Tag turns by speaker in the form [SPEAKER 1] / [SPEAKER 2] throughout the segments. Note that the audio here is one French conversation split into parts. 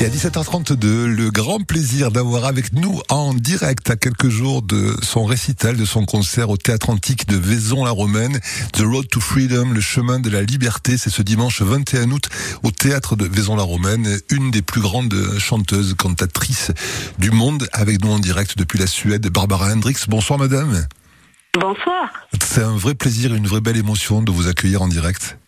[SPEAKER 1] Et à 17h32, le grand plaisir d'avoir avec nous en direct à quelques jours de son récital, de son concert au Théâtre Antique de Vaison-la-Romaine, The Road to Freedom, le chemin de la liberté. C'est ce dimanche 21 août au Théâtre de Vaison-la-Romaine, une des plus grandes chanteuses, cantatrices du monde, avec nous en direct depuis la Suède, Barbara Hendricks. Bonsoir madame.
[SPEAKER 2] Bonsoir.
[SPEAKER 1] C'est un vrai plaisir, une vraie belle émotion de vous accueillir en direct.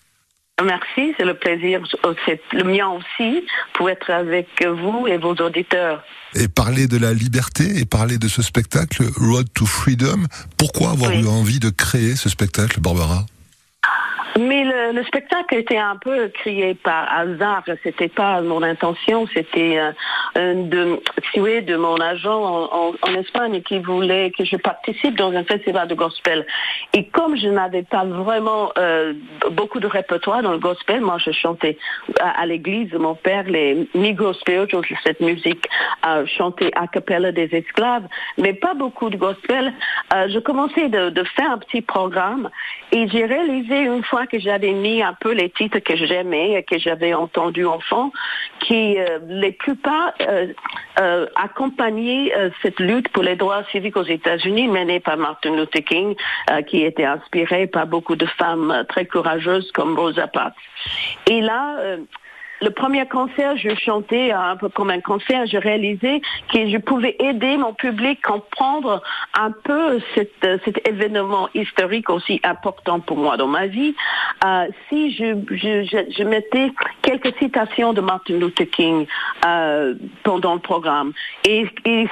[SPEAKER 2] Merci, c'est le plaisir, c'est le mien aussi, pour être avec vous et vos auditeurs.
[SPEAKER 1] Et parler de la liberté et parler de ce spectacle, Road to Freedom. Pourquoi avoir eu envie de créer ce spectacle, Barbara?
[SPEAKER 2] Le, le, spectacle était un peu créé par hasard. C'était pas mon intention. C'était euh, de, de mon agent en, Espagne qui voulait que je participe dans un festival de gospel. Et comme je n'avais pas vraiment euh, beaucoup de répertoire dans le gospel, moi je chantais à, à l'église mon père les Negro Spirituals, cette musique euh, chantée a cappella des esclaves, mais pas beaucoup de gospel. Euh, je commençais de, de faire un petit programme et j'ai réalisé une fois que j'avais mis un peu les titres que j'aimais, que j'avais entendus enfant, qui euh, les plupart euh, euh, accompagnaient euh, cette lutte pour les droits civiques aux États-Unis menée par Martin Luther King, qui était inspiré par beaucoup de femmes très courageuses comme Rosa Parks. Et là, le premier concert, je chantais un peu comme un concert. Je réalisais que je pouvais aider mon public à comprendre un peu cet, cet événement historique aussi important pour moi dans ma vie. Euh, si je, mettais quelques citations de Martin Luther King euh, pendant le programme. Et,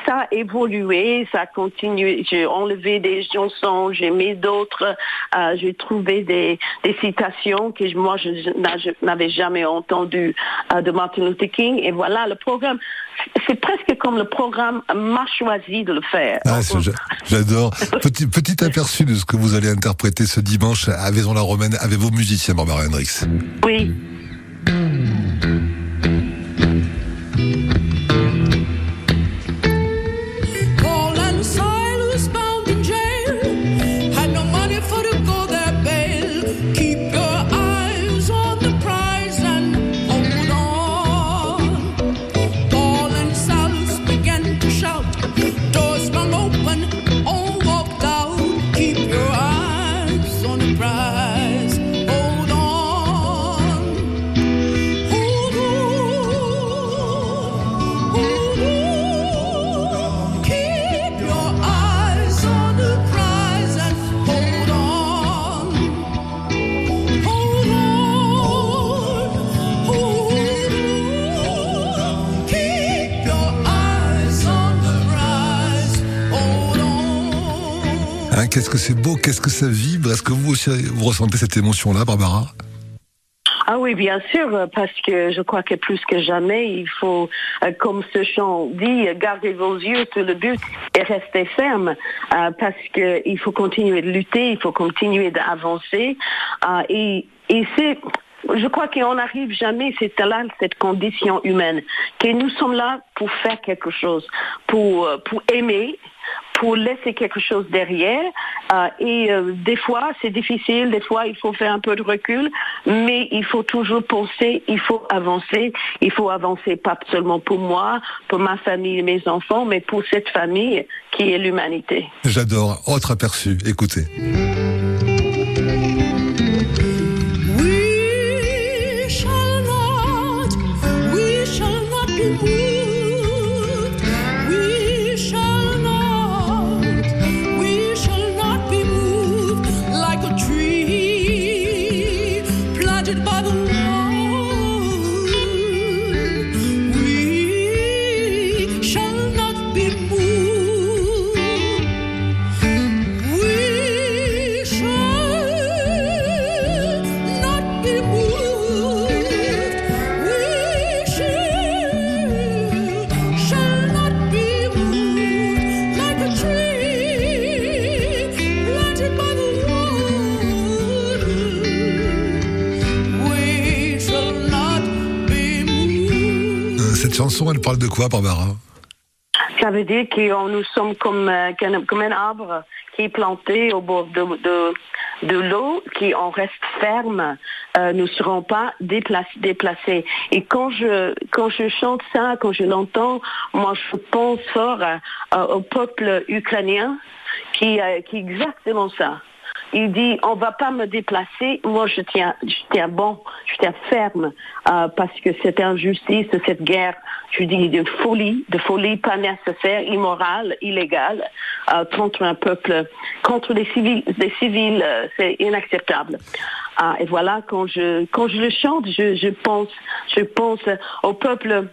[SPEAKER 2] ça a évolué, ça a continué. J'ai enlevé des chansons, j'ai mis d'autres, euh, j'ai trouvé des citations que moi je n'avais jamais entendues de Martin Luther King. Et voilà, le programme, c'est presque comme le programme m'a choisi de le faire.
[SPEAKER 1] Ah, J'adore. Petit, petit aperçu de ce que vous allez interpréter ce dimanche à Vaison-la-Romaine avec vos musiciens, Barbara Hendricks.
[SPEAKER 2] Oui.
[SPEAKER 1] Qu'est-ce que c'est beau, qu'est-ce que ça vibre. Est-ce que vous aussi vous ressentez cette émotion-là, Barbara?
[SPEAKER 2] Ah oui, bien sûr, parce que je crois que plus que jamais, il faut, euh, comme ce chant dit, garder vos yeux sur le but et rester ferme, euh, parce que il faut continuer de lutter, il faut continuer d'avancer, euh, et, et c'est je crois qu'on n'arrive jamais, c'est là cette condition humaine, que nous sommes là pour faire quelque chose, pour, pour aimer, pour laisser quelque chose derrière. Euh, et euh, des fois, c'est difficile, des fois, il faut faire un peu de recul, mais il faut toujours penser, il faut avancer. Il faut avancer pas seulement pour moi, pour ma famille et mes enfants, mais pour cette famille qui est l'humanité.
[SPEAKER 1] J'adore. Autre aperçu, écoutez.
[SPEAKER 3] tragic by the
[SPEAKER 1] law. Cette chanson, elle parle de quoi, Barbara?
[SPEAKER 2] Ça veut dire que nous sommes comme, euh, comme un arbre qui est planté au bord de, de, l'eau, qui on reste ferme, euh, ne seront pas déplac- déplacés. Et quand je quand je chante ça, quand je l'entends, moi je pense fort à- au peuple ukrainien qui euh, exactement ça. Il dit on va pas me déplacer, moi je tiens je tiens bon, tiens ferme euh, parce que cette injustice, cette guerre, je dis de folie, de folie pas nécessaire, immorale, illégale euh, contre un peuple, contre des civils, civils, euh, c'est inacceptable. Et voilà quand je quand je le chante, je, pense je pense au peuple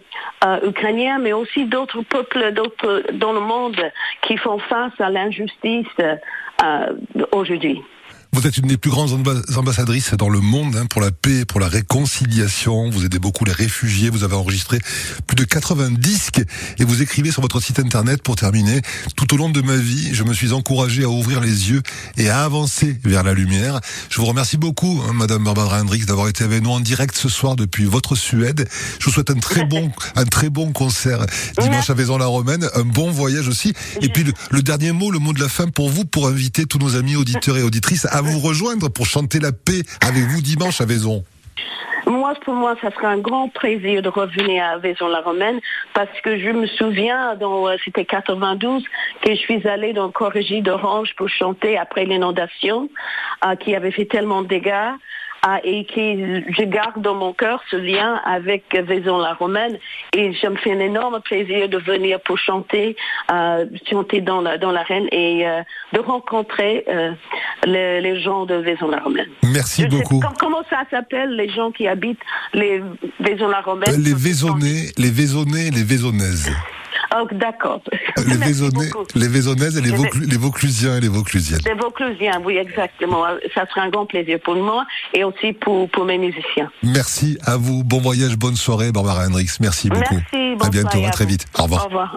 [SPEAKER 2] ukrainien, mais aussi d'autres peuples dans le monde qui font face à l'injustice aujourd'hui.
[SPEAKER 1] Vous êtes une des plus grandes amba- ambassadrices dans le monde hein, pour la paix, pour la réconciliation. Vous aidez beaucoup les réfugiés. Vous avez enregistré plus de 80 disques et vous écrivez sur votre site internet pour terminer. Tout au long de ma vie, je me suis encouragé à ouvrir les yeux et à avancer vers la lumière. Je vous remercie beaucoup, hein, Madame Barbara Hendricks, d'avoir été avec nous en direct ce soir depuis votre Suède. Je vous souhaite un très bon, un très bon concert dimanche à Vaison-la-Romaine, un bon voyage aussi. Et puis le, le dernier mot, le mot de la fin pour vous, pour inviter tous nos amis auditeurs et auditrices à vous rejoindre pour chanter la paix avec vous dimanche à Vaison.
[SPEAKER 2] Moi, pour moi, ça sera un grand plaisir de revenir à Vaison-la-Romaine parce que je me souviens, euh, c'était 92, que je suis allée dans le Corrigi d'Orange pour chanter après l'inondation euh, qui avait fait tellement de dégâts. euh, et qui je garde dans mon cœur ce lien avec Vaison-la-Romaine et je me fais un énorme plaisir de venir pour chanter, chanter dans la dans l'arène et de rencontrer les, les gens de Vaison-la-Romaine.
[SPEAKER 1] Merci
[SPEAKER 2] Je
[SPEAKER 1] beaucoup.
[SPEAKER 2] com- comment ça s'appelle les gens qui habitent les Vaison-la-Romaine
[SPEAKER 1] Euh, Les Vaisonnais, les Vaisonnais, les Vaisonnaises.
[SPEAKER 2] Oh, D'accord.
[SPEAKER 1] Euh, Les Vaisonnais, les Vaisonnaises et les, Vauclu- les Vauclusiens et les Vauclusiennes.
[SPEAKER 2] Les Vauclusiens, oui, exactement. Ça sera un grand plaisir pour moi et aussi pour, pour mes musiciens.
[SPEAKER 1] Merci à vous. Bon voyage, bonne soirée, Barbara Hendricks. Merci beaucoup.
[SPEAKER 2] Merci,
[SPEAKER 1] à
[SPEAKER 2] bonne
[SPEAKER 1] bientôt, à
[SPEAKER 2] à
[SPEAKER 1] très vite. Au revoir.
[SPEAKER 2] Au revoir.